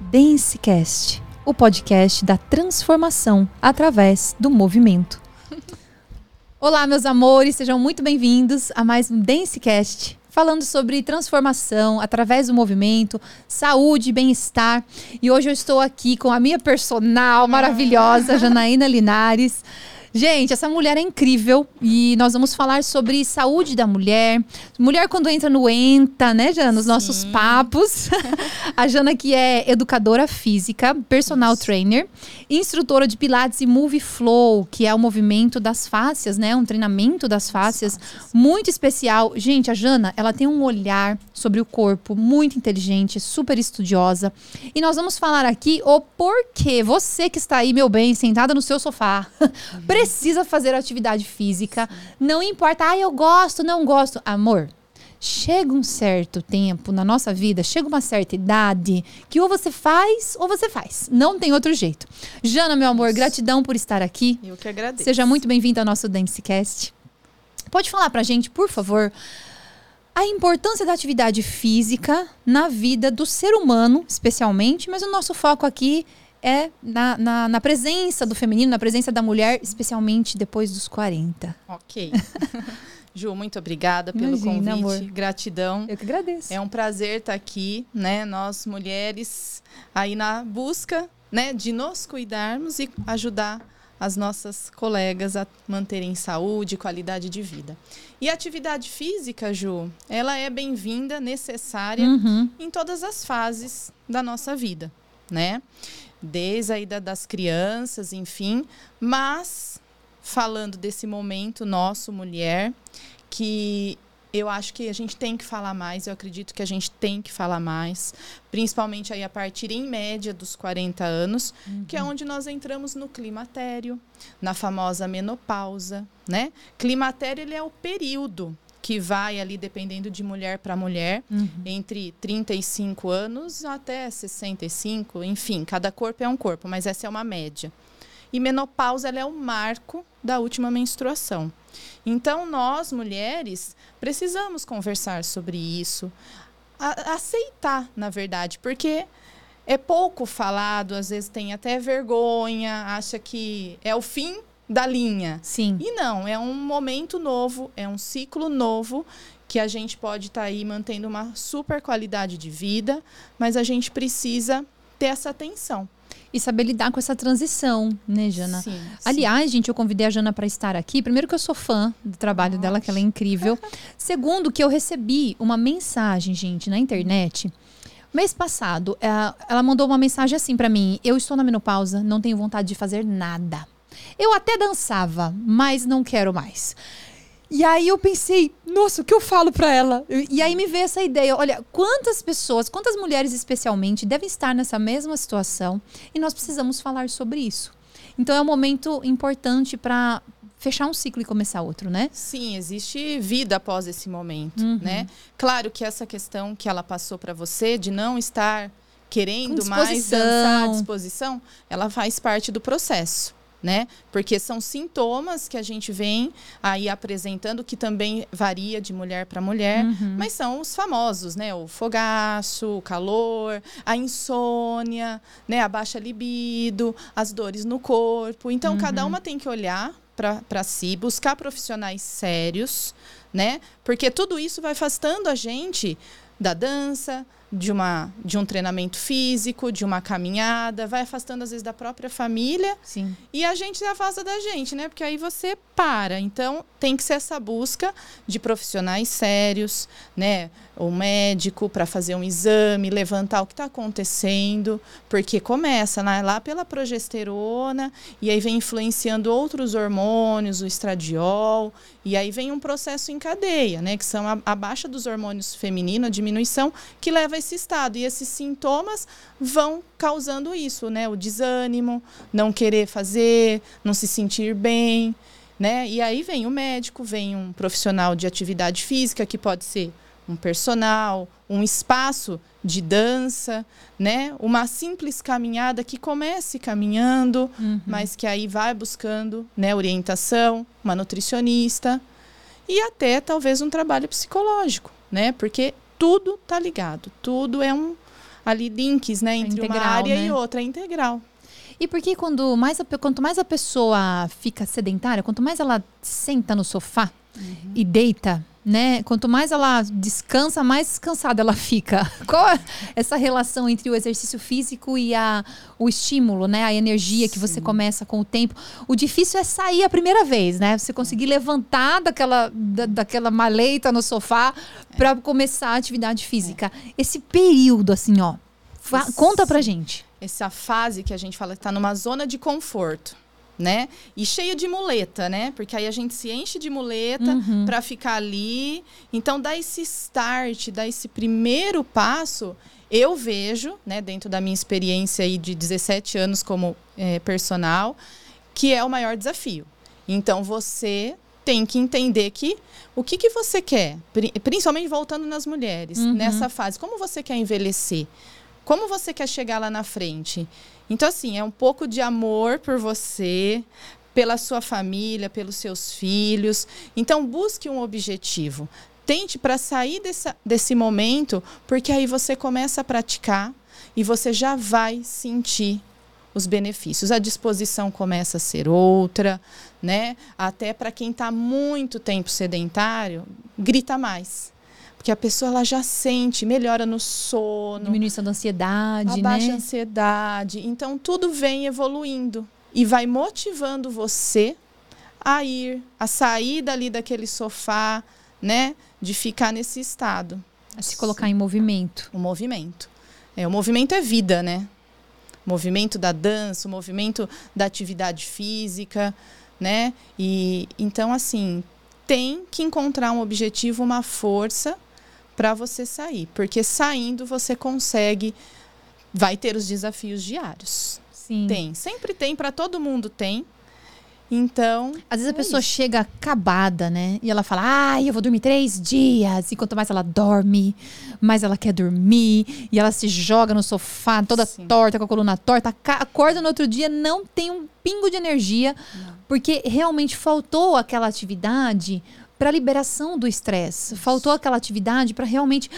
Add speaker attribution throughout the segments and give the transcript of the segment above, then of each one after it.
Speaker 1: Dancecast, o podcast da transformação através do movimento. Olá, meus amores, sejam muito bem-vindos a mais um Dancecast, falando sobre transformação através do movimento, saúde, bem-estar. E hoje eu estou aqui com a minha personal maravilhosa, Janaína Linares. Gente, essa mulher é incrível e nós vamos falar sobre saúde da mulher. Mulher quando entra no ENTA, né, Jana? Nos Sim. nossos papos. a Jana que é educadora física, personal Isso. trainer, instrutora de pilates e Move Flow, que é o movimento das fáscias, né? Um treinamento das fáscias muito especial. Gente, a Jana, ela tem um olhar sobre o corpo muito inteligente, super estudiosa. E nós vamos falar aqui o porquê você que está aí, meu bem, sentada no seu sofá, precisa fazer atividade física. Não importa, ah, eu gosto, não gosto. Amor, chega um certo tempo na nossa vida, chega uma certa idade, que ou você faz ou você faz. Não tem outro jeito. Jana, meu amor, Isso. gratidão por estar aqui.
Speaker 2: Eu que agradeço.
Speaker 1: Seja muito bem-vinda ao nosso Dancecast. Pode falar pra gente, por favor, a importância da atividade física na vida do ser humano, especialmente, mas o nosso foco aqui é na, na, na, presença do feminino, na presença da mulher, especialmente depois dos 40.
Speaker 2: Ok. Ju, muito obrigada pelo Imagina, convite. Amor. Gratidão.
Speaker 1: Eu que agradeço.
Speaker 2: É um prazer estar aqui, né? Nós mulheres aí na busca, né, de nos cuidarmos e ajudar as nossas colegas a manterem saúde e qualidade de vida. E a atividade física, Ju, ela é bem-vinda, necessária uhum. em todas as fases da nossa vida, né? Desde a ida das crianças, enfim, mas falando desse momento nosso, mulher, que eu acho que a gente tem que falar mais, eu acredito que a gente tem que falar mais, principalmente aí a partir em média dos 40 anos, uhum. que é onde nós entramos no climatério, na famosa menopausa, né? Climatério ele é o período que vai ali, dependendo de mulher para mulher, uhum. entre 35 anos até 65, enfim, cada corpo é um corpo, mas essa é uma média. E menopausa ela é o marco da última menstruação. Então, nós, mulheres, precisamos conversar sobre isso, aceitar, na verdade, porque é pouco falado, às vezes tem até vergonha, acha que é o fim da linha.
Speaker 1: Sim.
Speaker 2: E não, é um momento novo, é um ciclo novo que a gente pode estar tá aí mantendo uma super qualidade de vida, mas a gente precisa ter essa atenção.
Speaker 1: E saber lidar com essa transição, né, Jana? Sim, Aliás, sim. gente, eu convidei a Jana para estar aqui. Primeiro que eu sou fã do trabalho Nossa. dela, que ela é incrível. Segundo que eu recebi uma mensagem, gente, na internet. Mês passado, eh, ela mandou uma mensagem assim para mim: Eu estou na menopausa, não tenho vontade de fazer nada. Eu até dançava, mas não quero mais. E aí eu pensei, nossa, o que eu falo para ela? E aí me veio essa ideia, olha, quantas pessoas, quantas mulheres especialmente devem estar nessa mesma situação e nós precisamos falar sobre isso. Então é um momento importante para fechar um ciclo e começar outro, né?
Speaker 2: Sim, existe vida após esse momento, uhum. né? Claro que essa questão que ela passou para você de não estar querendo mais dançar à disposição, ela faz parte do processo né? Porque são sintomas que a gente vem aí apresentando, que também varia de mulher para mulher, uhum. mas são os famosos, né? O fogaço, o calor, a insônia, né? A baixa libido, as dores no corpo. Então, uhum. cada uma tem que olhar para si, buscar profissionais sérios, né? Porque tudo isso vai afastando a gente da dança, de, uma, de um treinamento físico, de uma caminhada, vai afastando às vezes da própria família.
Speaker 1: Sim.
Speaker 2: E a gente se afasta da gente, né? Porque aí você para. Então, tem que ser essa busca de profissionais sérios, né? O médico para fazer um exame, levantar o que está acontecendo, porque começa né? lá pela progesterona e aí vem influenciando outros hormônios, o estradiol, e aí vem um processo em cadeia, né? Que são a, a baixa dos hormônios femininos, a diminuição, que leva a esse estado. E esses sintomas vão causando isso, né? O desânimo, não querer fazer, não se sentir bem né? E aí vem o médico, vem um profissional de atividade física, que pode ser um personal, um espaço de dança, né? Uma simples caminhada que comece caminhando, uhum. mas que aí vai buscando, né, orientação, uma nutricionista e até talvez um trabalho psicológico, né? Porque tudo tá ligado, tudo é um ali links, né, entre
Speaker 1: integral,
Speaker 2: uma área
Speaker 1: né?
Speaker 2: e outra, é integral.
Speaker 1: E porque quando mais a, quanto mais a pessoa fica sedentária, quanto mais ela senta no sofá e deita, né? Quanto mais ela descansa, mais descansada ela fica. Qual é essa relação entre o exercício físico e a, o estímulo, né? A energia que você começa com o tempo. O difícil é sair a primeira vez, né? Você conseguir levantar daquela, da- daquela maleta no sofá para começar a atividade física. Esse período, assim, ó. fa- Conta pra gente.
Speaker 2: essa fase que a gente fala que está numa zona de conforto, né? E cheio de muleta, né? Porque aí a gente se enche de muleta
Speaker 1: Uhum.
Speaker 2: para ficar ali. Então dá esse start, dá esse primeiro passo. Eu vejo, né, dentro da minha experiência aí de 17 anos como eh, personal, que é o maior desafio. Então você tem que entender que o que, que você quer, pri- principalmente voltando nas mulheres,
Speaker 1: Uhum.
Speaker 2: nessa fase, como você quer envelhecer? Como você quer chegar lá na frente? Então, assim, é um pouco de amor por você, pela sua família, pelos seus filhos. Então, busque um objetivo. Tente para sair dessa, desse momento, porque aí você começa a praticar e você já vai sentir os benefícios. A disposição começa a ser outra, né? Até para quem está muito tempo sedentário, grita mais. Porque a pessoa ela já sente, melhora no sono,
Speaker 1: Diminuição da ansiedade,
Speaker 2: abaixa a
Speaker 1: né?
Speaker 2: ansiedade. Então tudo vem evoluindo e vai motivando você a ir, a sair dali daquele sofá, né? De ficar nesse estado.
Speaker 1: A se colocar em movimento.
Speaker 2: O movimento. É, o movimento é vida, né? O movimento da dança, o movimento da atividade física, né? E então assim, tem que encontrar um objetivo, uma força para você sair, porque saindo você consegue vai ter os desafios diários.
Speaker 1: Sim.
Speaker 2: Tem, sempre tem, para todo mundo tem. Então,
Speaker 1: Às vezes a
Speaker 2: É
Speaker 1: pessoa
Speaker 2: isso.
Speaker 1: chega acabada, né? E ela fala, ai, eu vou dormir três dias. E quanto mais ela dorme, mais ela quer dormir. E ela se joga no sofá, toda
Speaker 2: Sim.
Speaker 1: torta, com a coluna torta. Acorda no outro dia, não tem um pingo de energia. Porque realmente faltou aquela atividade para liberação do estresse. Faltou aquela atividade para realmente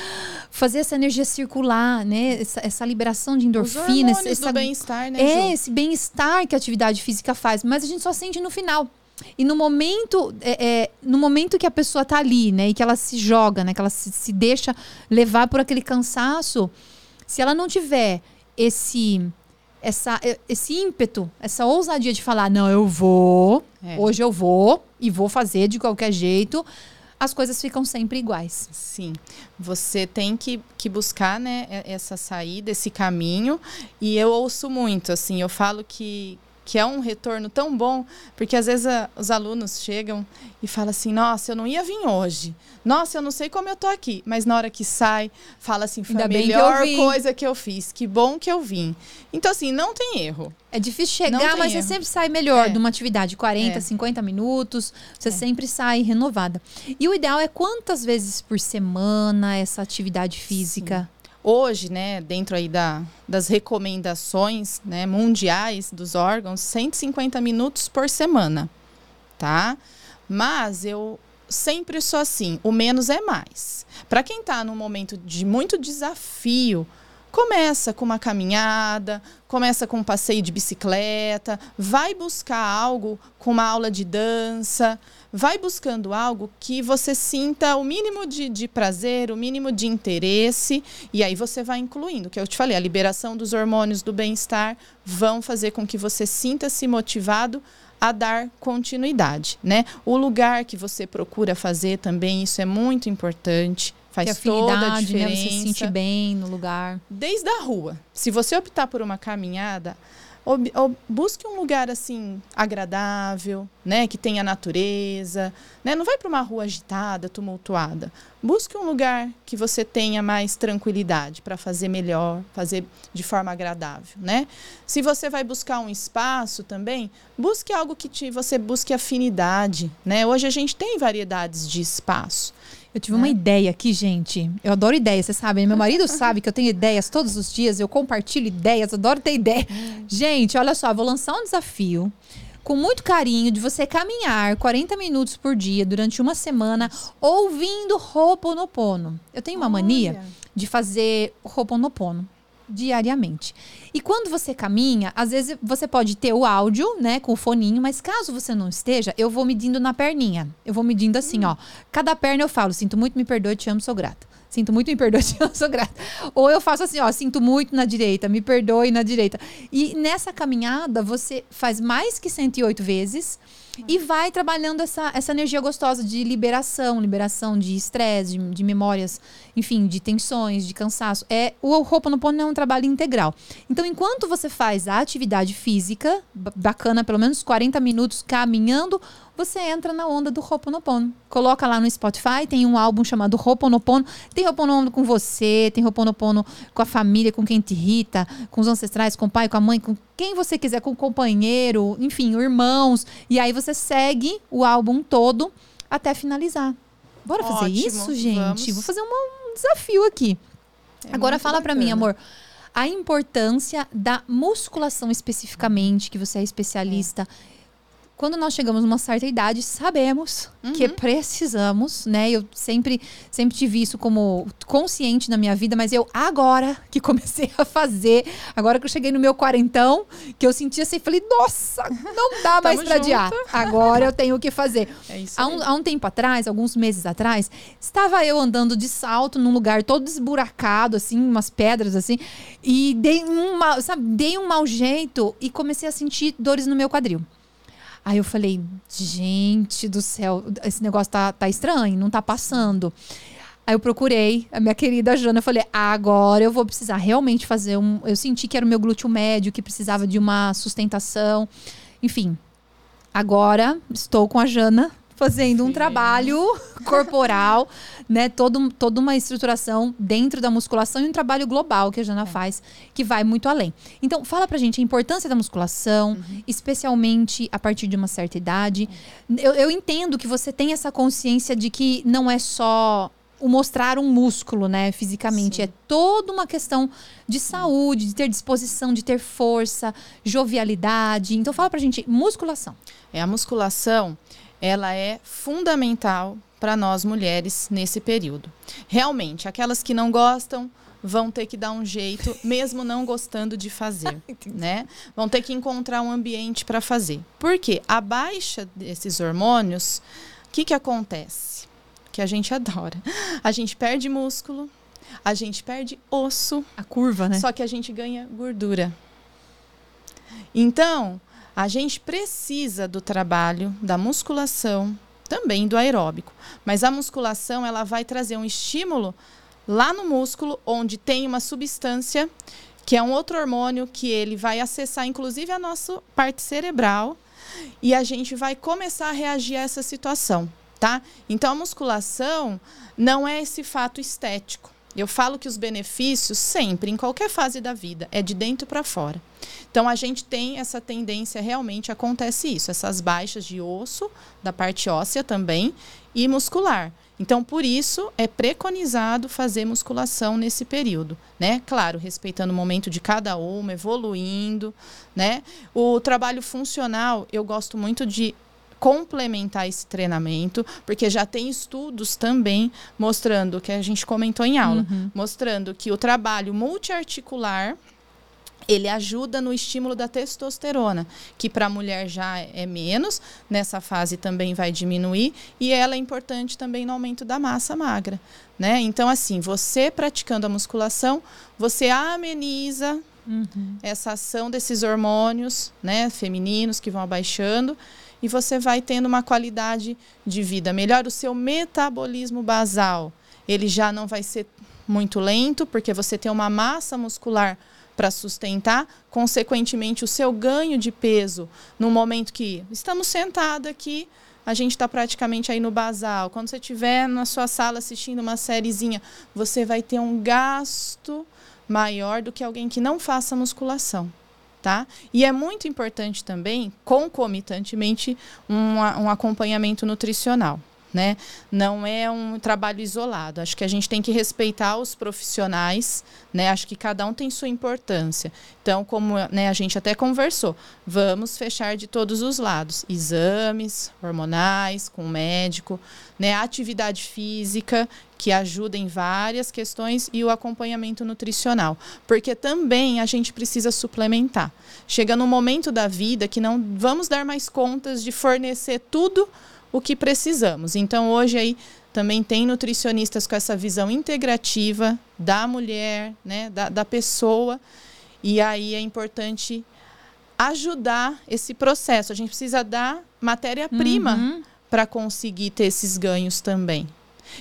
Speaker 1: fazer essa energia circular, né? Essa, essa liberação de
Speaker 2: hormônios
Speaker 1: essa
Speaker 2: do bem-estar, né,
Speaker 1: é
Speaker 2: Ju?
Speaker 1: esse bem-estar que a atividade física faz, mas a gente só sente no final. E no momento, é, é, no momento que a pessoa tá ali, né, e que ela se joga, né, que ela se, se deixa levar por aquele cansaço, se ela não tiver esse, essa, esse ímpeto, essa ousadia de falar, não, eu vou,
Speaker 2: É.
Speaker 1: hoje eu vou e vou fazer de qualquer jeito, as coisas ficam sempre iguais.
Speaker 2: Sim, você tem que, que buscar né, essa saída, esse caminho. E eu ouço muito, assim, eu falo que, que é um retorno tão bom, porque às vezes a- os alunos chegam e falam assim: nossa, eu não ia vir hoje. Nossa, eu não sei como eu tô aqui. Mas na hora que sai, fala assim: foi a
Speaker 1: que
Speaker 2: melhor
Speaker 1: vim."
Speaker 2: coisa que eu fiz. Que bom que eu vim. Então, assim, não tem erro.
Speaker 1: É difícil chegar, mas você
Speaker 2: erro.
Speaker 1: sempre sai melhor
Speaker 2: É.
Speaker 1: de uma atividade, 40,
Speaker 2: É.
Speaker 1: 50 minutos, você
Speaker 2: É.
Speaker 1: sempre sai renovada. E o ideal é quantas vezes por semana essa atividade física?
Speaker 2: Hoje, né, dentro aí da, das recomendações né, mundiais dos órgãos, 150 minutos por semana, tá? Mas eu sempre sou assim, o menos é mais. Para quem está num momento de muito desafio, começa com uma caminhada, começa com um passeio de bicicleta, vai buscar algo com uma aula de dança, vai buscando algo que você sinta o mínimo de, de prazer, o mínimo de interesse, e aí você vai incluindo, que eu te falei, a liberação dos hormônios do bem-estar vão fazer com que você sinta-se motivado a dar continuidade, né? O lugar que você procura fazer também, isso é muito importante, faz toda a
Speaker 1: afinidade, né?
Speaker 2: diferença
Speaker 1: Você se sentir bem no lugar.
Speaker 2: desde a rua. Se você optar por uma caminhada, ob- ob- busque um lugar assim agradável, né, que tenha natureza, né? Não vai para uma rua agitada, tumultuada. Busque um lugar que você tenha mais tranquilidade para fazer melhor, fazer de forma agradável, né? Se você vai buscar um espaço também, busque algo que te, você busque afinidade, né? Hoje a gente tem variedades de espaço.
Speaker 1: Eu tive uma
Speaker 2: Né?
Speaker 1: ideia aqui, gente. Eu adoro ideias, vocês sabem. Meu marido sabe que eu tenho ideias todos os dias. Eu compartilho ideias, adoro ter ideia. Gente, olha só, vou lançar um desafio com muito carinho de você caminhar 40 minutos por dia durante uma semana ouvindo Ho'oponopono. Eu tenho uma mania
Speaker 2: Olha.
Speaker 1: de fazer Ho'oponopono. diariamente. E quando você caminha, às vezes você pode ter o áudio, né, com o foninho, mas caso você não esteja, eu vou medindo na perninha. Eu vou medindo assim, hum. ó. Cada perna eu falo, sinto muito, me perdoe, te amo, sou grata. Sinto muito, me perdoe, te amo, sou grata. Ou eu faço assim, ó, sinto muito na direita, me perdoe na direita. E nessa caminhada, você faz mais que 108 vezes e vai trabalhando essa, essa energia gostosa de liberação, liberação de estresse, de, de, memórias, enfim, de tensões, de cansaço. É o Ho'oponopono é um trabalho integral. Então, enquanto você faz a atividade física, bacana, pelo menos 40 minutos caminhando, você entra na onda do Ho'oponopono. Coloca lá no Spotify, tem um álbum chamado Ho'oponopono. Tem Ho'oponopono com você, tem Ho'oponopono com a família, com quem te irrita, com os ancestrais, com o pai, com a mãe, com quem você quiser, com o companheiro, enfim, irmãos. E aí você segue o álbum todo até finalizar. Bora fazer Ótimo, isso, gente? Vamos. Vou fazer um desafio aqui. É Agora fala para mim, amor a importância da musculação especificamente, que você é especialista. É quando nós chegamos numa certa idade, sabemos uhum. que precisamos, né? Eu sempre, sempre tive isso como consciente na minha vida, mas eu agora que comecei a fazer, agora que eu cheguei no meu quarentão, que eu senti assim, falei, nossa, não dá mais pra adiar. Agora eu tenho o que fazer. É há, um, há um tempo atrás, alguns meses atrás, estava eu andando de salto num lugar todo esburacado, assim, umas pedras assim, e dei um, sabe, dei um mau jeito e comecei a sentir dores no meu quadril. Aí eu falei, gente do céu, esse negócio tá, tá estranho, não tá passando. Aí eu procurei a minha querida Jana, eu falei, agora eu vou precisar realmente fazer um. Eu senti que era o meu glúteo médio, que precisava de uma sustentação. Enfim, agora estou com a Jana fazendo um trabalho corporal, né? Todo, toda uma estruturação dentro da musculação e um trabalho global que a Jana é. faz, que vai muito além. Então, fala pra gente a importância da musculação, uhum. especialmente a partir de uma certa idade. Eu, eu entendo que você tem essa consciência de que não é só o mostrar um músculo, né, fisicamente. Sim. É toda uma questão de saúde, de ter disposição, de ter força, jovialidade. Então, fala pra gente, musculação.
Speaker 2: É, a musculação, ela é fundamental para nós mulheres nesse período. Realmente, aquelas que não gostam vão ter que dar um jeito, mesmo não gostando de fazer, né? Vão ter que encontrar um ambiente para fazer. Porque a baixa desses hormônios, o que que acontece? Que a gente adora. A gente perde músculo, a gente perde osso,
Speaker 1: a curva, né?
Speaker 2: Só que a gente ganha gordura. Então, a gente precisa do trabalho da musculação, também do aeróbico, mas a musculação ela vai trazer um estímulo lá no músculo onde tem uma substância que é um outro hormônio que ele vai acessar inclusive a nossa parte cerebral e a gente vai começar a reagir a essa situação, tá? Então a musculação não é esse fato estético. Eu falo que os benefícios sempre, em qualquer fase da vida, é de dentro para fora. Então a gente tem essa tendência, realmente acontece isso, essas baixas de osso, da parte óssea também, e muscular. Então, por isso, é preconizado fazer musculação nesse período, né? Claro, respeitando o momento de cada uma, evoluindo, né? O trabalho funcional, eu gosto muito de complementar esse treinamento, porque já tem estudos também mostrando, que a gente comentou em aula, uhum. mostrando que o trabalho multiarticular ele ajuda no estímulo da testosterona, que para a mulher já é menos, nessa fase também vai diminuir, e ela é importante também no aumento da massa magra. Né? Então, assim, você praticando a musculação, você ameniza uhum. essa ação desses hormônios né, femininos que vão abaixando e você vai tendo uma qualidade de vida melhor. O seu metabolismo basal, ele já não vai ser muito lento, porque você tem uma massa muscular para sustentar, consequentemente, o seu ganho de peso no momento que estamos sentados aqui, a gente está praticamente aí no basal. Quando você estiver na sua sala assistindo uma sériezinha, você vai ter um gasto maior do que alguém que não faça musculação tá? E é muito importante também, concomitantemente, um, um acompanhamento nutricional. Né? Não é um trabalho isolado. Acho que a gente tem que respeitar os profissionais, né? Acho que cada um tem sua importância. Então, como né, a gente até conversou, vamos fechar de todos os lados: exames hormonais com o médico, né? Atividade física que ajuda em várias questões e o acompanhamento nutricional, porque também a gente precisa suplementar. Chega num momento da vida que não vamos dar mais contas de fornecer tudo o que precisamos. Então, hoje aí também tem nutricionistas com essa visão integrativa da mulher, né, da, da pessoa, e aí é importante ajudar esse processo. A gente precisa dar matéria-prima uhum. para conseguir ter esses ganhos também.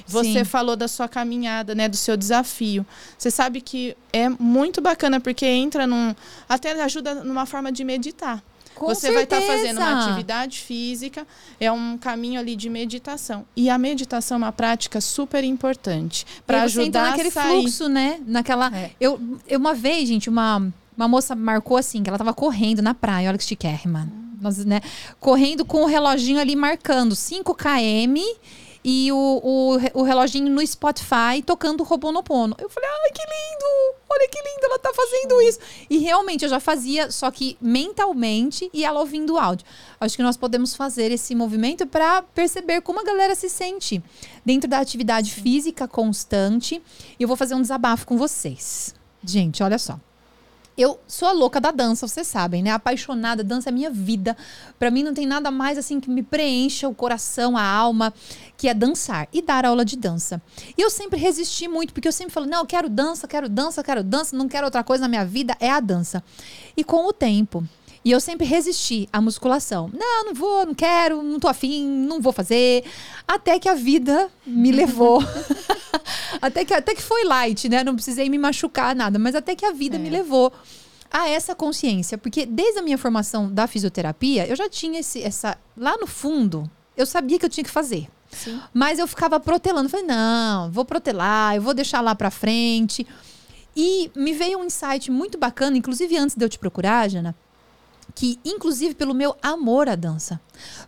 Speaker 2: Você Sim. falou da sua caminhada, né, do seu desafio. Você sabe que é muito bacana porque entra num até ajuda numa forma de meditar.
Speaker 1: Com
Speaker 2: você
Speaker 1: certeza.
Speaker 2: vai estar tá fazendo uma atividade física, é um caminho ali de meditação. E a meditação é uma prática super importante para ajudar
Speaker 1: naquele
Speaker 2: a sair.
Speaker 1: fluxo, né? Naquela é. eu, eu uma vez, gente, uma uma moça marcou assim, que ela tava correndo na praia, olha que chiquérrima. Nós, né, correndo com o reloginho ali marcando 5 km e o, o, o reloginho no Spotify tocando o Robonopono. Eu falei, ai, que lindo! Olha que lindo, ela tá fazendo isso. E realmente eu já fazia, só que mentalmente e ela ouvindo o áudio. Acho que nós podemos fazer esse movimento para perceber como a galera se sente dentro da atividade física constante. E eu vou fazer um desabafo com vocês. Gente, olha só. Eu sou a louca da dança, vocês sabem, né? Apaixonada, dança é minha vida. Para mim não tem nada mais assim que me preencha o coração, a alma, que é dançar e dar aula de dança. E eu sempre resisti muito, porque eu sempre falo: "Não, eu quero dança, quero dança, quero dança, não quero outra coisa na minha vida, é a dança". E com o tempo, e eu sempre resisti à musculação. Não, não vou, não quero, não tô afim, não vou fazer. Até que a vida me levou. até, que, até que foi light, né? Não precisei me machucar, nada. Mas até que a vida é. me levou a essa consciência. Porque desde a minha formação da fisioterapia, eu já tinha esse, essa. Lá no fundo, eu sabia que eu tinha que fazer. Sim. Mas eu ficava protelando. Falei, não, vou protelar, eu vou deixar lá pra frente. E me veio um insight muito bacana, inclusive antes de eu te procurar, Jana que inclusive pelo meu amor à dança,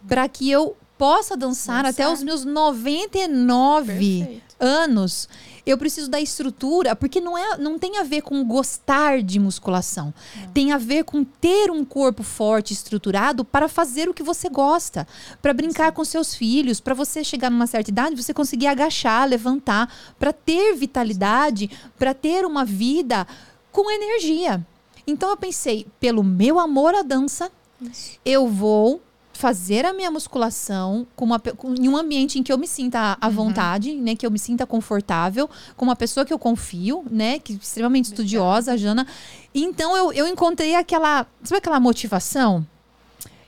Speaker 1: para que eu possa dançar, dançar, até os meus 99 Perfeito. Anos, eu preciso da estrutura, porque não, é, não tem a ver com gostar de musculação. Não. Tem a ver com ter um corpo forte, estruturado para fazer o que você gosta, para brincar Sim. com seus filhos, para você chegar numa certa idade, você conseguir agachar, levantar, para ter vitalidade, para ter uma vida com energia. Então eu pensei, pelo meu amor à dança, Isso. eu vou fazer a minha musculação com uma, com, em um ambiente em que eu me sinta à uhum. vontade, né? Que eu me sinta confortável, com uma pessoa que eu confio, né? Que extremamente estudiosa, a Jana. Então eu, eu encontrei aquela, sabe aquela motivação?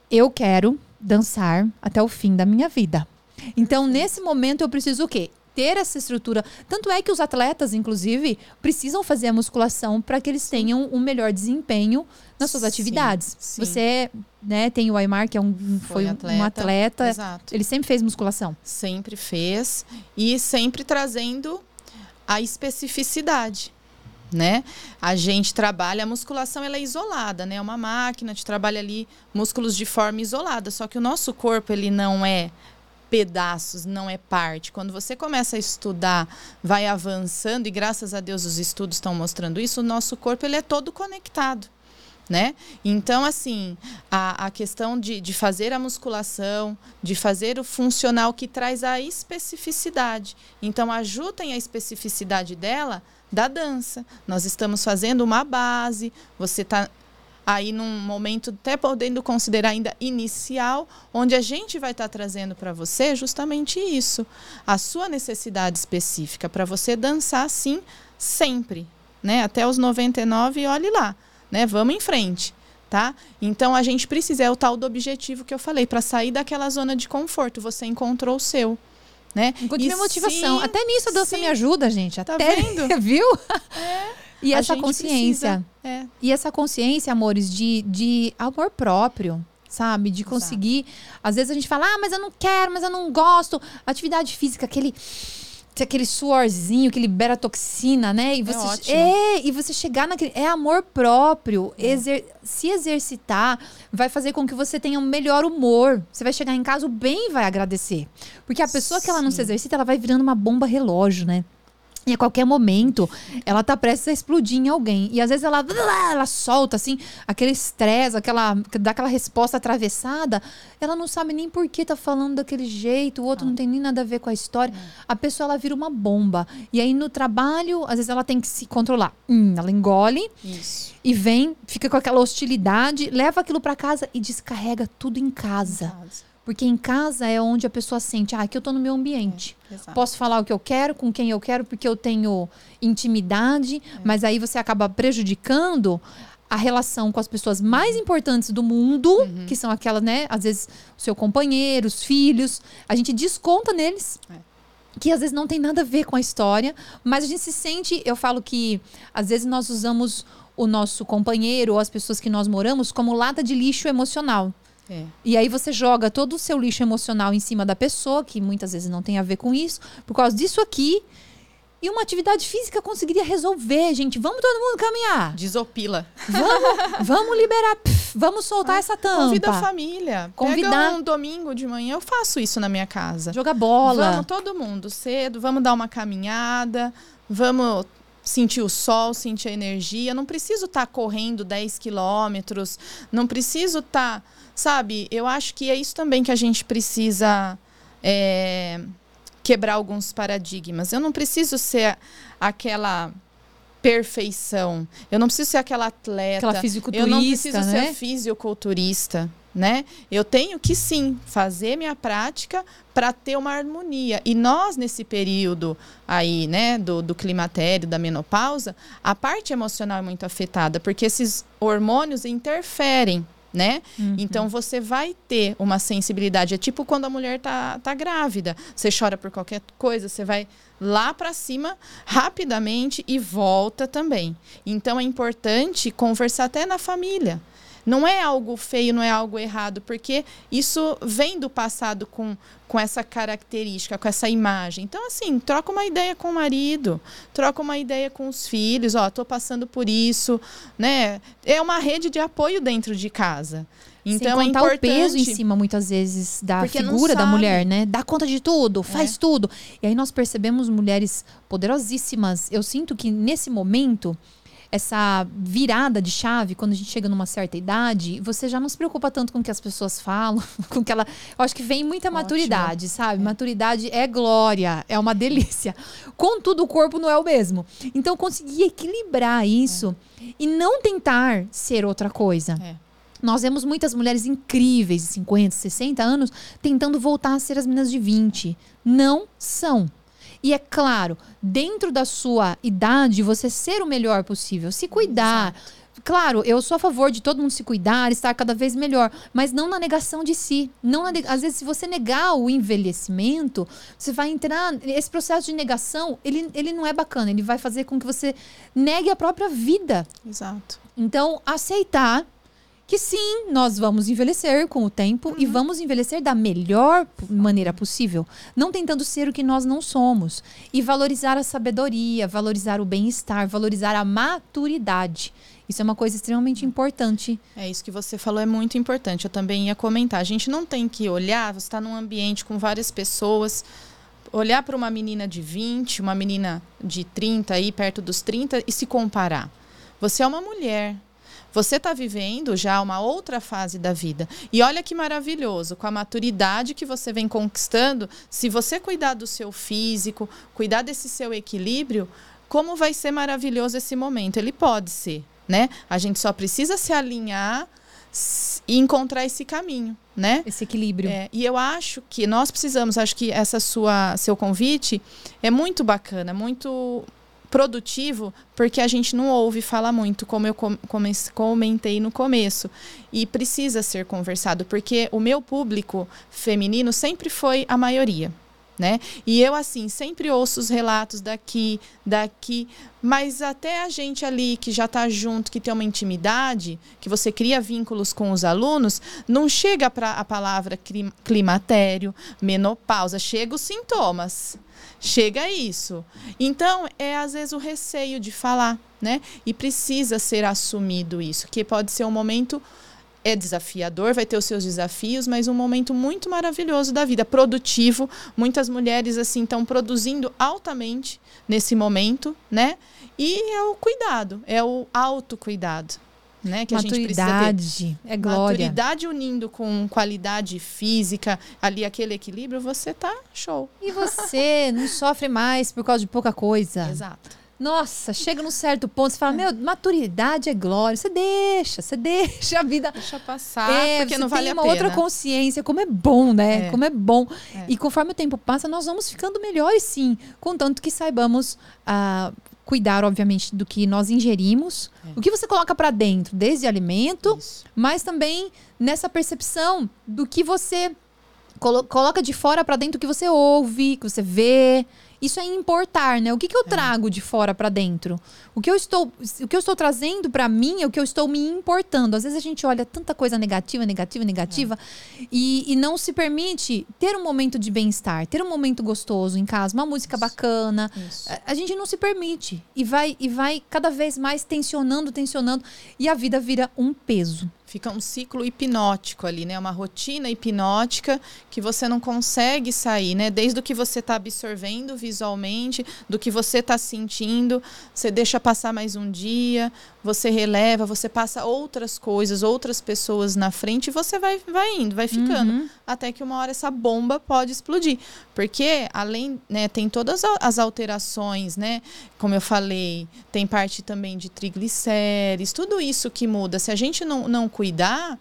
Speaker 1: Eu quero dançar até o fim da minha vida. Então, nesse momento, eu preciso o quê? Ter essa estrutura. Tanto é que os atletas, inclusive, precisam fazer a musculação para que eles tenham um melhor desempenho nas suas sim, atividades. Sim. Você né, tem o Aymar, que é um, foi, foi atleta, um atleta. Exato. Ele sempre fez musculação.
Speaker 2: Sempre fez. E sempre trazendo a especificidade. Né? A gente trabalha a musculação, ela é isolada, né? É uma máquina, a gente trabalha ali músculos de forma isolada, só que o nosso corpo ele não é pedaços, não é parte. Quando você começa a estudar, vai avançando e graças a Deus os estudos estão mostrando isso, o nosso corpo ele é todo conectado. Né? Então, assim, a, a questão de, de fazer a musculação, de fazer o funcional que traz a especificidade. Então, ajudem a especificidade dela da dança. Nós estamos fazendo uma base, você está aí num momento até podendo considerar ainda inicial, onde a gente vai estar tá trazendo para você justamente isso, a sua necessidade específica para você dançar sim sempre, né? Até os 99 e olhe lá, né? Vamos em frente. Tá? Então a gente precisa é o tal do objetivo que eu falei para sair daquela zona de conforto. Você encontrou o seu, né?
Speaker 1: Encontrei a motivação. Sim, Até nisso a dança sim. me ajuda, gente.
Speaker 2: Tá
Speaker 1: Até,
Speaker 2: vendo?
Speaker 1: Viu? É. E a essa consciência. É. E essa consciência, amores, de, de amor próprio sabe? De conseguir. Exato. Às vezes a gente fala, ah, mas eu não quero, mas eu não gosto. Atividade física, aquele aquele suorzinho que libera toxina, né? E
Speaker 2: É
Speaker 1: você,
Speaker 2: ótimo.
Speaker 1: é, e você chegar naquele. É amor próprio. Exer- se exercitar vai fazer com que você tenha um melhor humor. Você vai chegar em casa, o bem vai agradecer. Porque a pessoa que ela não se
Speaker 2: Sim.
Speaker 1: exercita, ela vai virando uma bomba relógio, né? E a qualquer momento, ela tá prestes a explodir em alguém. E às vezes ela, ela solta, assim, aquele estresse, aquela, dá aquela resposta atravessada. Ela não sabe nem por que tá falando daquele jeito, o outro não tem nem nada a ver com a história. A pessoa, ela vira uma bomba. E aí no trabalho, às vezes ela tem que se controlar. Hum, ela engole
Speaker 2: Isso.
Speaker 1: e vem, fica com aquela hostilidade, leva aquilo pra casa e descarrega tudo em casa. Porque em casa é onde a pessoa sente, ah, aqui eu tô no meu ambiente.
Speaker 2: Exato.
Speaker 1: Posso falar o que eu quero, com quem eu quero, porque eu tenho intimidade, mas aí você acaba prejudicando a relação com as pessoas mais importantes do mundo, que são aquelas, né? Às vezes, o seu companheiro, os filhos. A gente desconta neles.
Speaker 2: É.
Speaker 1: Que às vezes não tem nada a ver com a história, mas a gente se sente. Eu falo que às vezes nós usamos o nosso companheiro ou as pessoas que nós moramos como lata de lixo emocional.
Speaker 2: É.
Speaker 1: E aí você joga todo o seu lixo emocional em cima da pessoa, que muitas vezes não tem a ver com isso, por causa disso aqui. E uma atividade física conseguiria resolver, gente. Vamos todo mundo caminhar.
Speaker 2: Desopila.
Speaker 1: Vamos, vamos liberar. pff, vamos soltar essa tampa.
Speaker 2: Convida a família.
Speaker 1: Convidar.
Speaker 2: Pega um domingo de manhã, eu faço isso na minha casa.
Speaker 1: Jogar bola.
Speaker 2: Vamos todo mundo cedo, vamos dar uma caminhada, vamos sentir o sol, sentir a energia. Não preciso estar correndo 10 quilômetros, não preciso estar, sabe? Eu acho que é isso também que a gente precisa é, quebrar alguns paradigmas. Eu não preciso ser aquela perfeição. Eu não preciso ser aquela atleta.
Speaker 1: Aquela fisiculturista,
Speaker 2: Eu não preciso
Speaker 1: né?
Speaker 2: ser fisioculturista, né? Eu tenho que sim fazer minha prática para ter uma harmonia. E nós nesse período aí, né, do, do climatério, da menopausa, a parte emocional é muito afetada, porque esses hormônios interferem. Né?
Speaker 1: Uhum.
Speaker 2: Então você vai ter uma sensibilidade. É tipo quando a mulher tá, tá grávida. Você chora por qualquer coisa, você vai lá para cima rapidamente e volta também. Então é importante conversar até na família. Não é algo feio, não é algo errado, porque isso vem do passado com, com essa característica, com essa imagem. Então, assim, troca uma ideia com o marido, troca uma ideia com os filhos, ó, tô passando por isso, né? É uma rede de apoio dentro de casa. Então
Speaker 1: Sem
Speaker 2: é importante.
Speaker 1: o peso em cima, muitas vezes, da
Speaker 2: Porque
Speaker 1: figura da.
Speaker 2: É.
Speaker 1: mulher, né? Dá conta de tudo, faz tudo. E aí nós percebemos mulheres poderosíssimas. Eu sinto que nesse momento, essa virada de chave, quando a gente chega numa certa idade, você já não se preocupa tanto com o que as pessoas falam, com que ela. Eu acho que vem muita
Speaker 2: Ótimo.
Speaker 1: maturidade, sabe? Maturidade é glória, é uma delícia. Contudo, o corpo não é o mesmo. Então, conseguir equilibrar isso e não tentar ser outra coisa.
Speaker 2: É.
Speaker 1: Nós vemos muitas mulheres incríveis de 50, 60 anos tentando voltar a ser as meninas de 20. Não são. E é claro, dentro da sua idade, você ser o melhor possível, se cuidar. Claro, eu sou a favor de todo mundo se cuidar, estar cada vez melhor, mas não na negação de si. Não na neg- às vezes, se você negar o envelhecimento, você vai entrar. Esse processo de negação, ele, ele não é bacana. Ele vai fazer com que você negue a própria vida.
Speaker 2: Exato.
Speaker 1: Então, aceitar que sim, nós vamos envelhecer com o tempo e vamos envelhecer da melhor maneira possível, não tentando ser o que nós não somos e valorizar a sabedoria, valorizar o bem-estar, valorizar a maturidade. Isso é uma coisa extremamente importante.
Speaker 2: É isso que você falou, é muito importante. Eu também ia comentar. A gente não tem que olhar, você está num ambiente com várias pessoas, olhar para uma menina de 20, uma menina de 30, aí perto dos 30, e se comparar. Você é uma mulher. Você está vivendo já uma outra fase da vida. E olha que maravilhoso, com a maturidade que você vem conquistando, se você cuidar do seu físico, cuidar desse seu equilíbrio, como vai ser maravilhoso esse momento? Ele pode ser, né? A gente só precisa se alinhar e encontrar esse caminho, né?
Speaker 1: Esse equilíbrio.
Speaker 2: É, e eu acho que nós precisamos, acho que essa sua seu convite é muito bacana, muito produtivo, porque a gente não ouve falar muito, como eu com- come- comentei no começo. E precisa ser conversado, porque o meu público feminino sempre foi a maioria. né? E eu assim sempre ouço os relatos daqui, daqui, mas até a gente ali que já está junto, que tem uma intimidade, que você cria vínculos com os alunos, não chega para a palavra climatério, menopausa, chega os sintomas. Chega isso. Então, é às vezes o receio de falar, né? E precisa ser assumido isso, que pode ser um momento é desafiador, vai ter os seus desafios, mas um momento muito maravilhoso da vida, produtivo. Muitas mulheres assim estão produzindo altamente nesse momento, né? E é o cuidado, é o autocuidado. Né, que
Speaker 1: Maturidade,
Speaker 2: é
Speaker 1: glória.
Speaker 2: Maturidade unindo com qualidade física, ali aquele equilíbrio, você tá show.
Speaker 1: E você não sofre mais por causa de pouca coisa.
Speaker 2: Exato.
Speaker 1: Nossa, chega num certo ponto, você fala, meu, maturidade é glória. Você deixa, você deixa a vida.
Speaker 2: Deixa passar, é, porque não vale a pena.
Speaker 1: uma outra consciência, como é bom, né? É. Como é bom. É. E conforme o tempo passa, nós vamos ficando melhores, sim. Contanto que saibamos uh, cuidar, obviamente, do que nós ingerimos. É. O que você coloca para dentro, desde alimento, Isso. mas também nessa percepção do que você colo coloca de fora para dentro, o que você ouve, que você vê. Isso é importar, né? O que, que eu é. trago de fora para dentro? O que eu estou, o que eu estou trazendo para mim é o que eu estou me importando. Às vezes a gente olha tanta coisa negativa, negativa, negativa é. e, e, não se permite ter um momento de bem-estar, ter um momento gostoso em casa, uma música Isso. bacana. Isso. A, a, gente não se permite e vai e vai cada vez mais tensionando, tensionando e a vida vira um peso
Speaker 2: fica um ciclo hipnótico ali, né? Uma rotina hipnótica que você não consegue sair, né? Desde o que você está absorvendo visualmente, do que você está sentindo, você deixa passar mais um dia, você releva, você passa outras coisas, outras pessoas na frente e você vai, vai indo, vai ficando. Uhum. Até que uma hora essa bomba pode explodir. Porque, além, né, tem todas as alterações, né? Como eu falei, tem parte também de triglicérides, tudo isso que muda. Se a gente não, não cuidar,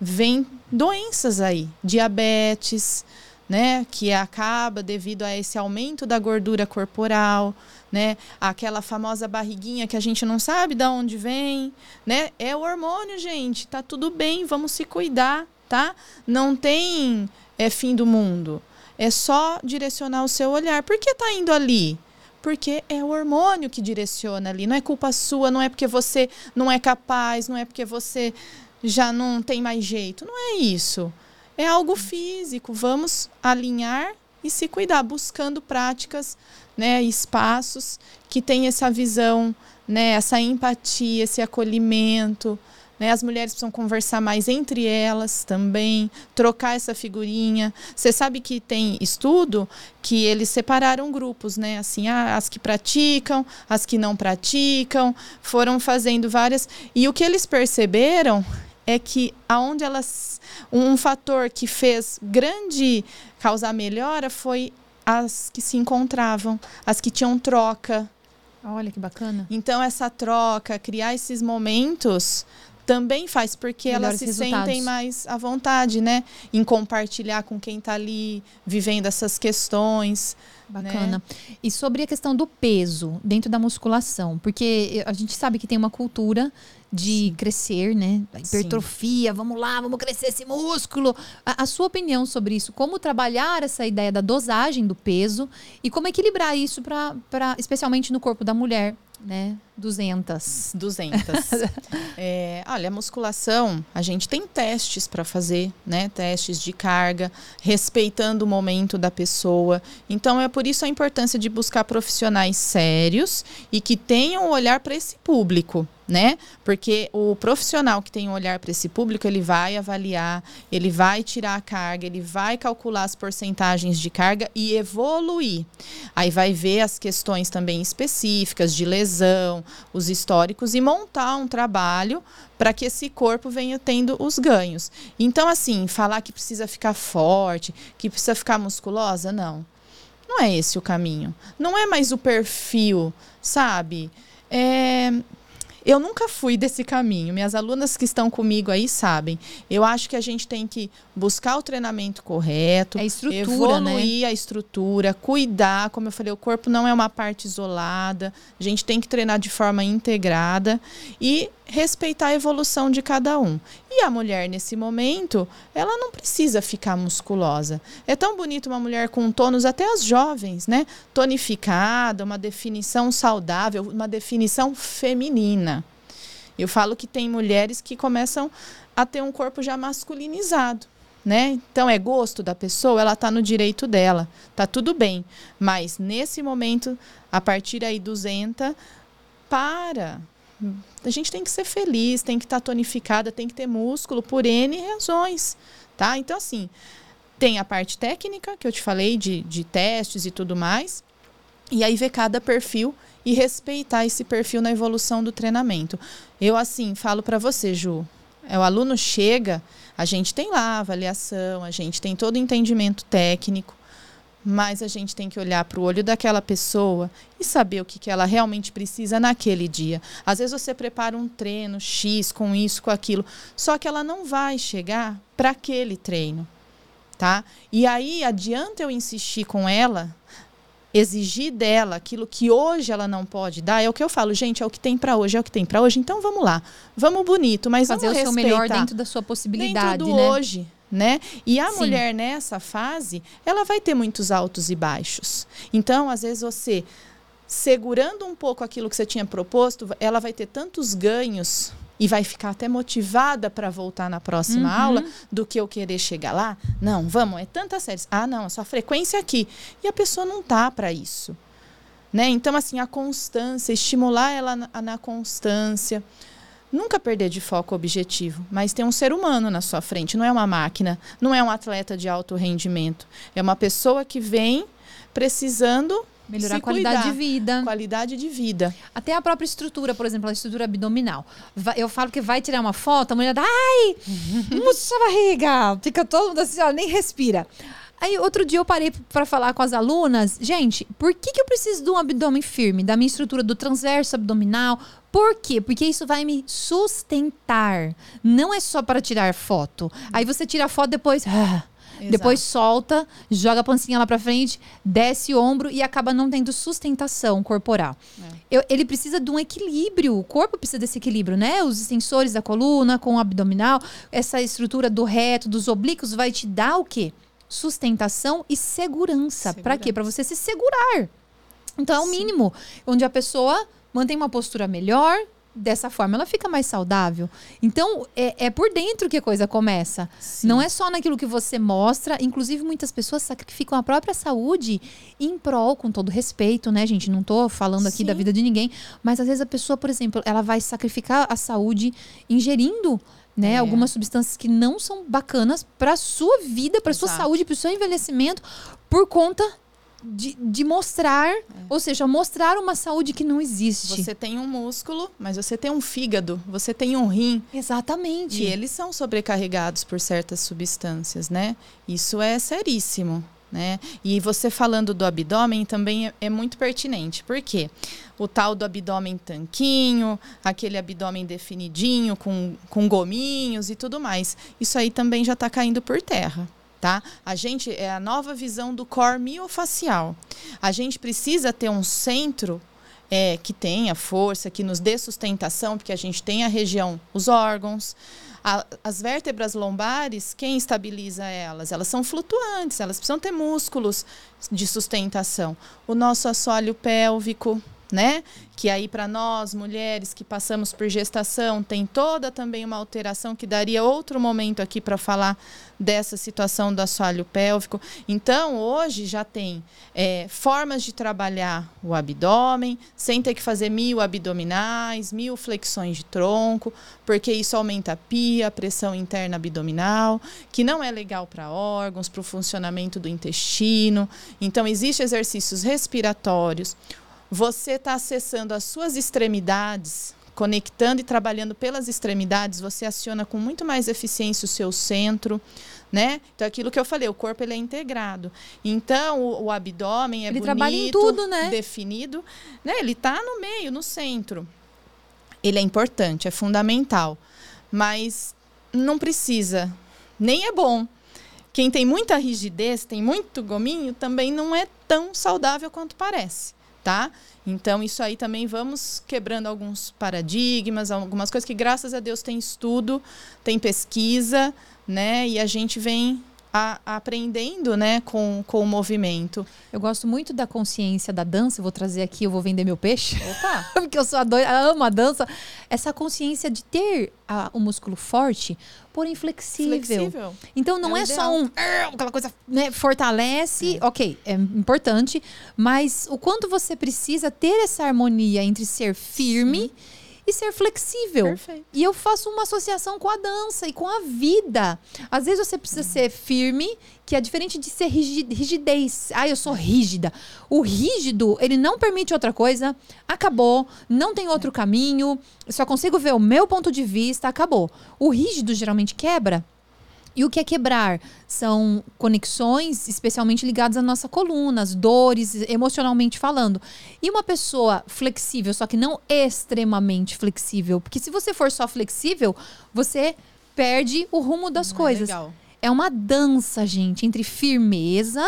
Speaker 2: vem doenças aí, diabetes, né? Que acaba devido a esse aumento da gordura corporal né? Aquela famosa barriguinha que a gente não sabe de onde vem, né? É o hormônio, gente. Tá tudo bem, vamos se cuidar, tá? Não tem é fim do mundo. É só direcionar o seu olhar. Por que tá indo ali? Porque é o hormônio que direciona ali. Não é culpa sua, não é porque você não é capaz, não é porque você já não tem mais jeito. Não é isso. É algo físico. Vamos alinhar e se cuidar, buscando práticas né, espaços que têm essa visão, né, essa empatia, esse acolhimento. Né? As mulheres precisam conversar mais entre elas também, trocar essa figurinha. Você sabe que tem estudo que eles separaram grupos, né? Assim, ah, as que praticam, as que não praticam, foram fazendo várias. E o que eles perceberam é que aonde elas um fator que fez grande causar melhora foi as que se encontravam, as que tinham troca.
Speaker 1: Olha que bacana.
Speaker 2: Então, essa troca, criar esses momentos também faz, porque Melhores elas se resultados. sentem mais à vontade, né? Em compartilhar com quem está ali vivendo essas questões.
Speaker 1: Bacana. Né? E sobre a questão do peso dentro da musculação, porque a gente sabe que tem uma cultura de Sim. crescer, né? A hipertrofia, Sim. vamos lá, vamos crescer esse músculo. A, a, sua opinião sobre isso? Como trabalhar essa ideia da dosagem do peso e como equilibrar isso para, especialmente no corpo da mulher, né? 200.
Speaker 2: 200. é, olha, a musculação, a gente tem testes para fazer, né? Testes de carga, respeitando o momento da pessoa. Então, é por isso a importância de buscar profissionais sérios e que tenham um olhar para esse público né? Porque o profissional que tem um olhar para esse público, ele vai avaliar, ele vai tirar a carga, ele vai calcular as porcentagens de carga e evoluir. Aí vai ver as questões também específicas de lesão, os históricos e montar um trabalho para que esse corpo venha tendo os ganhos. Então, assim, falar que precisa ficar forte, que precisa ficar musculosa, não. Não é esse o caminho. Não é mais o perfil, sabe? É, eu nunca fui desse caminho. Minhas alunas que estão comigo aí sabem. Eu acho que a gente tem que buscar o treinamento correto,
Speaker 1: a estrutura,
Speaker 2: evoluir
Speaker 1: né?
Speaker 2: a estrutura, cuidar. Como eu falei, o corpo não é uma parte isolada. A gente tem que treinar de forma integrada e respeitar a evolução de cada um. E a mulher, nesse momento, ela não precisa ficar musculosa. É tão bonito uma mulher com tônus, até as jovens, né? Tonificada, uma definição saudável, uma definição feminina. Eu falo que tem mulheres que começam a ter um corpo já masculinizado. Né? Então é gosto da pessoa, ela está no direito dela, tá tudo bem. Mas nesse momento, a partir aí dos enta, para, a gente tem que ser feliz, tem que estar tá tonificada, tem que ter músculo por N razões, tá? Então, assim, tem a parte técnica, que eu te falei, de, de testes e tudo mais, e aí ver cada perfil e respeitar esse perfil na evolução do treinamento. Eu, assim, falo para você, Ju, é, o aluno chega, a gente tem lá avaliação, a gente tem todo o entendimento técnico, mas a gente tem que olhar para o olho daquela pessoa e saber o que, que ela realmente precisa naquele dia. Às vezes você prepara um treino X com isso, com aquilo, só que ela não vai chegar para aquele treino, tá? E aí adianta eu insistir com ela, exigir dela aquilo que hoje ela não pode dar, é o que eu falo, gente, é o que tem para hoje, é o que tem para hoje. Então vamos lá, vamos bonito, mas
Speaker 1: fazer
Speaker 2: vamos
Speaker 1: o seu melhor dentro da sua possibilidade,
Speaker 2: dentro do
Speaker 1: né?
Speaker 2: hoje né? E a Sim. mulher nessa fase, ela vai ter muitos altos e baixos. Então, às vezes você segurando um pouco aquilo que você tinha proposto, ela vai ter tantos ganhos e vai ficar até motivada para voltar na próxima uhum. aula do que eu querer chegar lá. Não, vamos, é tantas séries. Ah, não, a sua frequência aqui. E a pessoa não tá para isso. Né? Então, assim, a constância, estimular ela na, na constância nunca perder de foco o objetivo, mas tem um ser humano na sua frente, não é uma máquina, não é um atleta de alto rendimento, é uma pessoa que vem precisando
Speaker 1: melhorar a qualidade
Speaker 2: cuidar,
Speaker 1: de vida.
Speaker 2: Qualidade de vida.
Speaker 1: Até a própria estrutura, por exemplo, a estrutura abdominal. Eu falo que vai tirar uma foto, a mulher dá, ai, murcha a barriga, fica todo mundo assim, ó, nem respira. Aí outro dia eu parei para falar com as alunas, gente, por que, que eu preciso de um abdômen firme, da minha estrutura do transverso abdominal? Por quê? Porque isso vai me sustentar. Não é só para tirar foto. Aí você tira a foto depois. Ah, depois solta, joga a pancinha lá para frente, desce o ombro e acaba não tendo sustentação corporal. É. Eu, ele precisa de um equilíbrio, o corpo precisa desse equilíbrio, né? Os extensores da coluna com o abdominal, essa estrutura do reto, dos oblíquos vai te dar o quê? Sustentação e segurança. segurança. Para quê? Para você se segurar. Então é o mínimo, onde a pessoa mantém uma postura melhor, dessa forma ela fica mais saudável. Então, é, é por dentro que a coisa começa. Sim. Não é só naquilo que você mostra. Inclusive, muitas pessoas sacrificam a própria saúde em prol, com todo respeito, né, gente? Não tô falando aqui Sim. da vida de ninguém. Mas às vezes a pessoa, por exemplo, ela vai sacrificar a saúde ingerindo. Né, é. algumas substâncias que não são bacanas para sua vida, para sua saúde, para o seu envelhecimento, por conta de, de mostrar, é. ou seja, mostrar uma saúde que não existe.
Speaker 2: Você tem um músculo, mas você tem um fígado, você tem um rim.
Speaker 1: Exatamente.
Speaker 2: E eles são sobrecarregados por certas substâncias, né? Isso é seríssimo. Né? E você falando do abdômen também é, é, muito pertinente. Por quê? O tal do abdômen tanquinho, aquele abdômen definidinho, com, com gominhos e tudo mais. Isso aí também já está caindo por terra tá? A gente é a nova visão do core miofacial. A gente precisa ter um centro é, que tenha força, que nos dê sustentação, porque a gente tem a região, os órgãos. A, as vértebras lombares, quem estabiliza elas? Elas são flutuantes, elas precisam ter músculos de sustentação. O nosso assoalho pélvico, né? Que aí para nós mulheres que passamos por gestação tem toda também uma alteração que daria outro momento aqui para falar dessa situação do assoalho pélvico. Então hoje já tem é, formas de trabalhar o abdômen sem ter que fazer mil abdominais, mil flexões de tronco, porque isso aumenta a pia, a pressão interna abdominal, que não é legal para órgãos, para o funcionamento do intestino. Então existem exercícios respiratórios você está acessando as suas extremidades, conectando e trabalhando pelas extremidades, você aciona com muito mais eficiência o seu centro, né? Então aquilo que eu falei, o corpo ele é integrado. Então o, o abdômen é ele bonito, trabalha em tudo, né? definido, né? Ele está no meio, no centro. Ele é importante, é fundamental, mas não precisa, nem é bom. Quem tem muita rigidez, tem muito gominho, também não é tão saudável quanto parece tá? Então, isso aí também vamos quebrando alguns paradigmas, algumas coisas que, graças a Deus, tem estudo, tem pesquisa, né? E a gente vem a, aprendendo né, com, com o movimento.
Speaker 1: Eu gosto muito da consciência da dança. Vou trazer aqui, eu vou vender meu peixe.
Speaker 2: Opa!
Speaker 1: Porque eu sou a doida, amo a dança. Essa consciência de ter a, o músculo forte, porém flexível.
Speaker 2: Flexível.
Speaker 1: Então não é,
Speaker 2: é
Speaker 1: só um aquela coisa né, fortalece, é. ok, é importante, mas o quanto você precisa ter essa harmonia entre ser firme. Sim e ser flexível.
Speaker 2: Perfeito.
Speaker 1: E eu faço uma associação com a dança e com a vida. Às vezes você precisa ser firme, que é diferente de ser rigidez. Ah, eu sou rígida. O rígido, ele não permite outra coisa. Acabou. Não tem outro caminho. só consigo ver o meu ponto de vista. Acabou. O rígido geralmente quebra. E o que é quebrar? São conexões especialmente ligadas à nossa coluna, as dores, emocionalmente falando. E uma pessoa flexível, só que não extremamente flexível. Porque se você for só flexível, você perde o rumo das não é coisas.
Speaker 2: É,
Speaker 1: é uma dança, gente, entre firmeza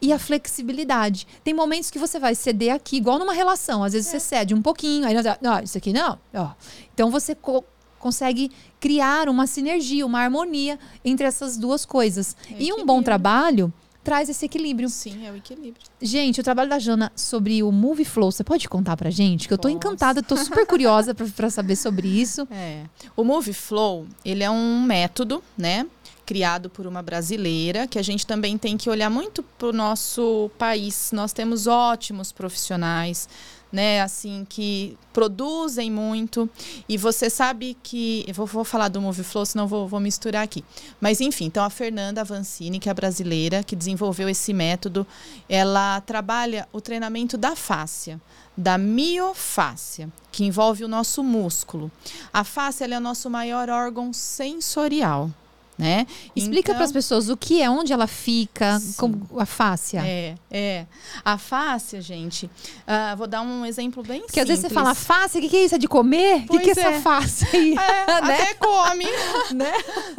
Speaker 1: e a flexibilidade. Tem momentos que você vai ceder aqui, igual numa relação. Às vezes é. você cede um pouquinho, aí não, isso aqui não. Ó. Então você co consegue criar uma sinergia, uma harmonia entre essas duas coisas. É e um bom trabalho traz esse equilíbrio.
Speaker 2: Sim, é o equilíbrio.
Speaker 1: Gente, o trabalho da Jana sobre o Movie Flow, você pode contar pra gente? Que eu tô Posso. encantada, tô super curiosa para saber sobre isso.
Speaker 2: É. O Movie Flow, ele é um método, né? Criado por uma brasileira, que a gente também tem que olhar muito pro nosso país. Nós temos ótimos profissionais, né, assim, que produzem muito. E você sabe que. Eu vou, vou falar do Move Flow, senão vou, vou misturar aqui. Mas, enfim, então a Fernanda Avancini, que é brasileira, que desenvolveu esse método, ela trabalha o treinamento da fáscia da miofáscia, que envolve o nosso músculo. A face é o nosso maior órgão sensorial né?
Speaker 1: Explica então, para as pessoas o que é, onde ela fica, como a fáscia.
Speaker 2: É, é. A fáscia, gente, uh, vou dar um exemplo bem Porque simples. Porque às
Speaker 1: vezes você fala fáscia, o que, que, é isso? É de comer? O que, que, é essa é. fáscia aí?
Speaker 2: É, né? Até come. né?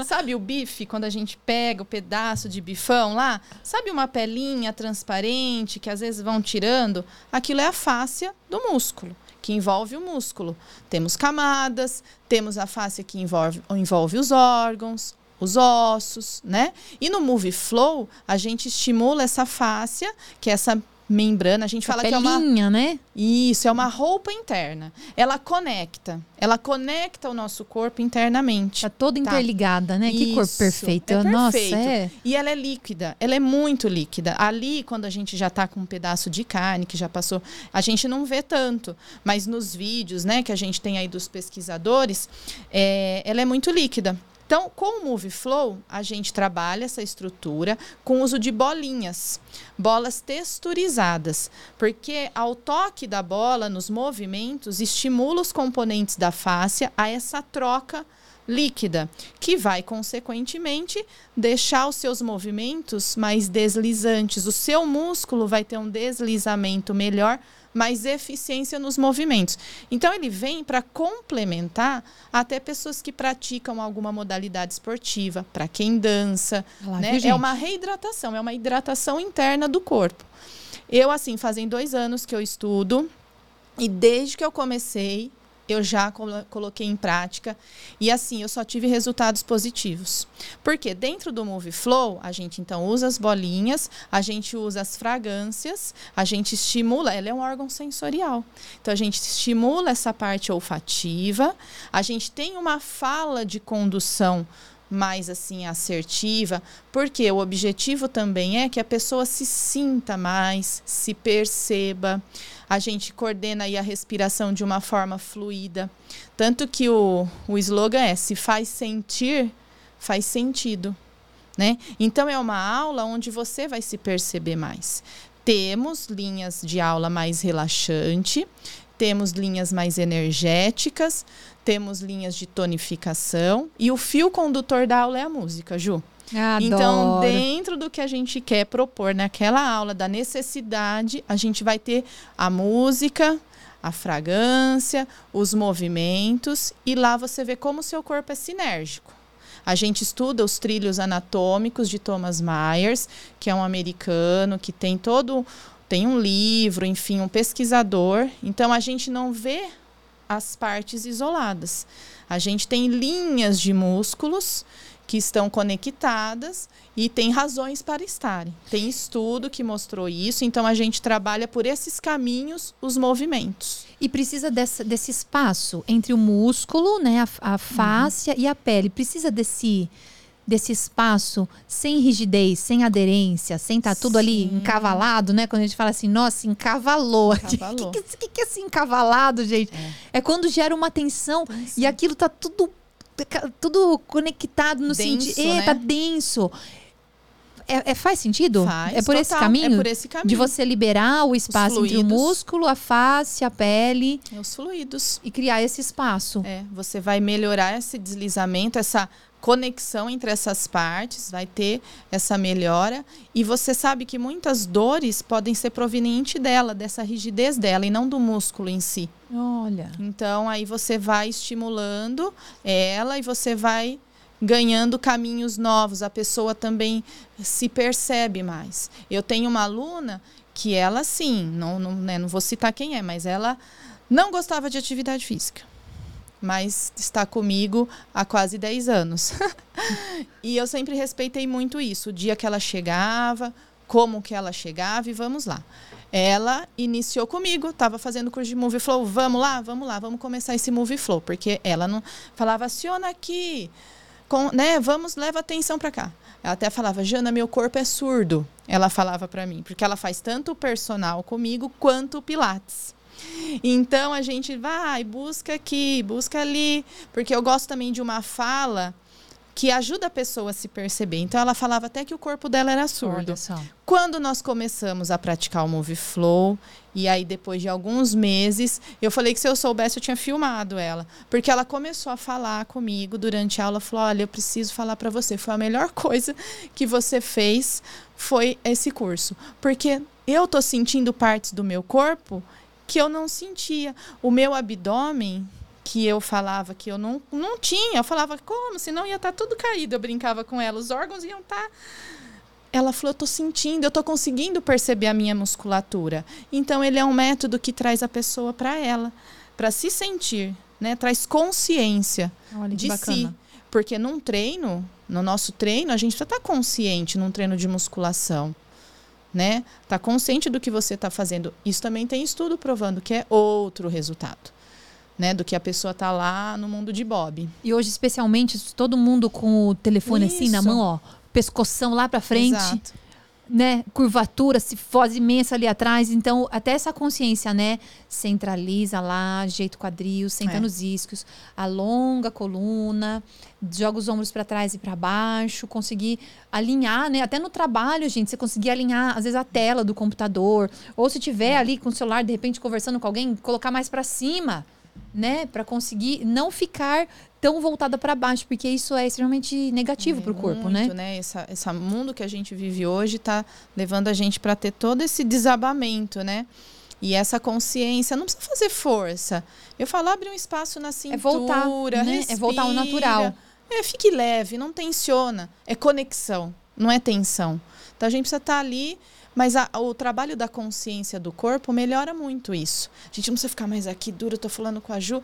Speaker 2: Sabe o bife, quando a gente pega o pedaço de bifão lá? Sabe uma pelinha transparente que às vezes vão tirando? Aquilo é a fáscia do músculo que envolve o músculo. Temos camadas, temos a face que envolve, envolve os órgãos, os ossos, né? E no Move Flow, a gente estimula essa fáscia, que é essa membrana, a gente fala
Speaker 1: que é
Speaker 2: uma
Speaker 1: né?
Speaker 2: Isso, é uma roupa interna. Ela conecta, ela conecta o nosso corpo internamente.
Speaker 1: Tá toda tá? interligada, né? Isso, que corpo perfeito. É
Speaker 2: perfeito.
Speaker 1: Nossa, é.
Speaker 2: E ela é líquida, ela é muito líquida. Ali, quando a gente já tá com um pedaço de carne que já passou, a gente não vê tanto, mas nos vídeos, né, que a gente tem aí dos pesquisadores, é, ela é muito líquida. Então, com o Move Flow, a gente trabalha essa estrutura com uso de bolinhas, bolas texturizadas, porque ao toque da bola nos movimentos estimula os componentes da fáscia a essa troca líquida, que vai consequentemente deixar os seus movimentos mais deslizantes. O seu músculo vai ter um deslizamento melhor mais eficiência nos movimentos. Então, ele vem para complementar até pessoas que praticam alguma modalidade esportiva, para quem dança. Lá, né? É uma reidratação, é uma hidratação interna do corpo. Eu, assim, fazem dois anos que eu estudo. E desde que eu comecei, eu já coloquei em prática e assim eu só tive resultados positivos. Porque dentro do Move Flow, a gente então usa as bolinhas, a gente usa as fragrâncias, a gente estimula, ela é um órgão sensorial. Então a gente estimula essa parte olfativa, a gente tem uma fala de condução mais assim assertiva, porque o objetivo também é que a pessoa se sinta mais, se perceba. A gente coordena aí a respiração de uma forma fluida. Tanto que o, o slogan é: se faz sentir, faz sentido. Né? Então é uma aula onde você vai se perceber mais. Temos linhas de aula mais relaxante, temos linhas mais energéticas, temos linhas de tonificação e o fio condutor da aula é a música, Ju.
Speaker 1: Adoro.
Speaker 2: Então, dentro do que a gente quer propor naquela aula da necessidade, a gente vai ter a música, a fragrância, os movimentos e lá você vê como o seu corpo é sinérgico. A gente estuda os trilhos anatômicos de Thomas Myers, que é um americano que tem todo tem um livro, enfim, um pesquisador. Então a gente não vê as partes isoladas. A gente tem linhas de músculos que estão conectadas e tem razões para estarem. Tem estudo que mostrou isso, então a gente trabalha por esses caminhos os movimentos.
Speaker 1: E precisa dessa, desse espaço entre o músculo, né, a, a fáscia uhum. e a pele. Precisa desse desse espaço sem rigidez, sem aderência, sem estar tá tudo ali encavalado, né? Quando a gente fala assim, nossa, encavalou. O que, que, que, que, é assim encavalado, gente? É. é quando gera uma tensão, e aquilo tá tudo tudo conectado no sentido. Né? tá denso. É, é, faz sentido?
Speaker 2: Faz,
Speaker 1: é por
Speaker 2: total,
Speaker 1: esse caminho?
Speaker 2: É por esse caminho.
Speaker 1: De você liberar o espaço entre o músculo, a face, a pele.
Speaker 2: Os fluidos.
Speaker 1: E criar esse espaço.
Speaker 2: É, você vai melhorar esse deslizamento, essa conexão entre essas partes, vai ter essa melhora. E você sabe que muitas dores podem ser provenientes dela, dessa rigidez dela, e não do músculo em si.
Speaker 1: Olha.
Speaker 2: Então, aí você vai estimulando ela e você vai ganhando caminhos novos. A pessoa também se percebe mais. Eu tenho uma aluna que ela, sim, não, não, né, não vou citar quem é, mas ela não gostava de atividade física mas está comigo há quase 10 anos. e eu sempre respeitei muito isso, o dia que ela chegava, como que ela chegava e vamos lá. Ela iniciou comigo, estava fazendo curso de Move Flow, vamos lá, vamos lá, vamos começar esse Move Flow, porque ela não falava aciona aqui, com, né, vamos, leva atenção para cá. Ela até falava, Jana, meu corpo é surdo. Ela falava para mim, porque ela faz tanto o personal comigo quanto o Pilates. Então a gente vai, busca aqui, busca ali, porque eu gosto também de uma fala que ajuda a pessoa a se perceber. Então ela falava até que o corpo dela era surdo. Quando nós começamos a praticar o Move Flow, e aí depois de alguns meses, eu falei que se eu soubesse eu tinha filmado ela, porque ela começou a falar comigo durante a aula, falou: "Olha, eu preciso falar para você, foi a melhor coisa que você fez foi esse curso, porque eu tô sentindo partes do meu corpo que eu não sentia. O meu abdômen, que eu falava que eu não, não tinha, eu falava, como? Senão ia estar tá tudo caído. Eu brincava com ela, os órgãos iam estar. Tá... Ela falou, eu estou sentindo, eu estou conseguindo perceber a minha musculatura. Então, ele é um método que traz a pessoa para ela, para se sentir, né? Traz consciência
Speaker 1: Olha,
Speaker 2: de
Speaker 1: bacana.
Speaker 2: si. Porque num treino, no nosso treino, a gente precisa estar tá consciente num treino de musculação né? Tá consciente do que você está fazendo. Isso também tem estudo provando que é outro resultado. Né, do que a pessoa tá lá no mundo de Bob.
Speaker 1: E hoje, especialmente, todo mundo com o telefone Isso. assim na mão, ó, pescoção lá para frente. Exato né, curvatura, cifose imensa ali atrás. Então, até essa consciência, né, centraliza lá, ajeita o quadril, senta é. nos isquios, alonga a coluna, joga os ombros para trás e para baixo, conseguir alinhar, né, até no trabalho, gente, você conseguir alinhar às vezes a tela do computador, ou se tiver é. ali com o celular de repente conversando com alguém, colocar mais para cima né, para conseguir não ficar tão voltada para baixo, porque isso é extremamente negativo é, para o corpo,
Speaker 2: né?
Speaker 1: muito,
Speaker 2: né? Essa, esse mundo que a gente vive hoje está levando a gente para ter todo esse desabamento, né? E essa consciência, não precisa fazer força. Eu falo, abre um espaço na cintura, é voltar, né?
Speaker 1: é voltar ao natural.
Speaker 2: É, fique leve, não tensiona. É conexão, não é tensão. Então a gente precisa estar tá ali mas a, o trabalho da consciência do corpo melhora muito isso. A gente não precisa ficar mais aqui duro, tô falando com a Ju,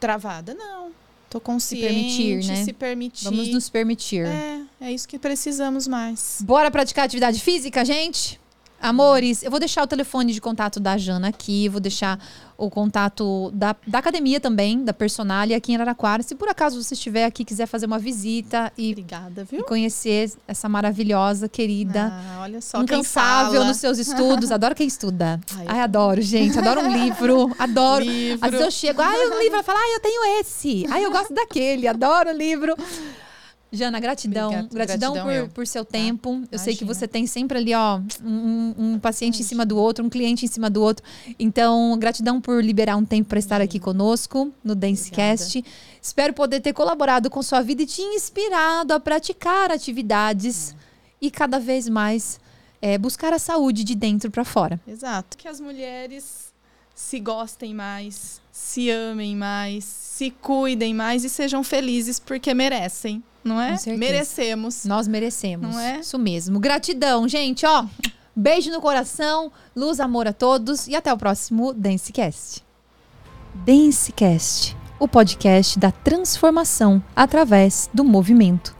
Speaker 2: travada. Não. Tô consciente, se permitir, né? se permitir.
Speaker 1: Vamos nos permitir.
Speaker 2: É, é isso que precisamos mais.
Speaker 1: Bora praticar atividade física, gente? Amores, eu vou deixar o telefone de contato da Jana aqui, vou deixar o contato da, da academia também, da Personalia aqui em Araraquara. Se por acaso você estiver aqui quiser fazer uma visita e,
Speaker 2: Obrigada,
Speaker 1: e conhecer essa maravilhosa, querida,
Speaker 2: ah, olha só
Speaker 1: incansável nos seus estudos. Adoro quem estuda. Ai, Ai adoro, gente. Adoro um livro. Adoro. Livro. Às vezes eu chego, ai, um livro, eu falo, ai, eu tenho esse. Ai, eu gosto daquele. Adoro o livro. Jana, gratidão. Obrigada. Gratidão, gratidão por, por seu tempo. Eu Imagina. sei que você tem sempre ali, ó, um, um paciente Imagina. em cima do outro, um cliente em cima do outro. Então, gratidão por liberar um tempo para estar aqui conosco no Dancecast. Espero poder ter colaborado com sua vida e te inspirado a praticar atividades é. e cada vez mais é, buscar a saúde de dentro para fora.
Speaker 2: Exato. Que as mulheres se gostem mais, se amem mais, se cuidem mais e sejam felizes porque merecem, não é?
Speaker 1: Merecemos.
Speaker 2: Nós merecemos.
Speaker 1: Não é? Isso mesmo. Gratidão, gente, ó. Beijo no coração, luz, amor a todos e até o próximo Dancecast. Dancecast, o podcast da transformação através do movimento.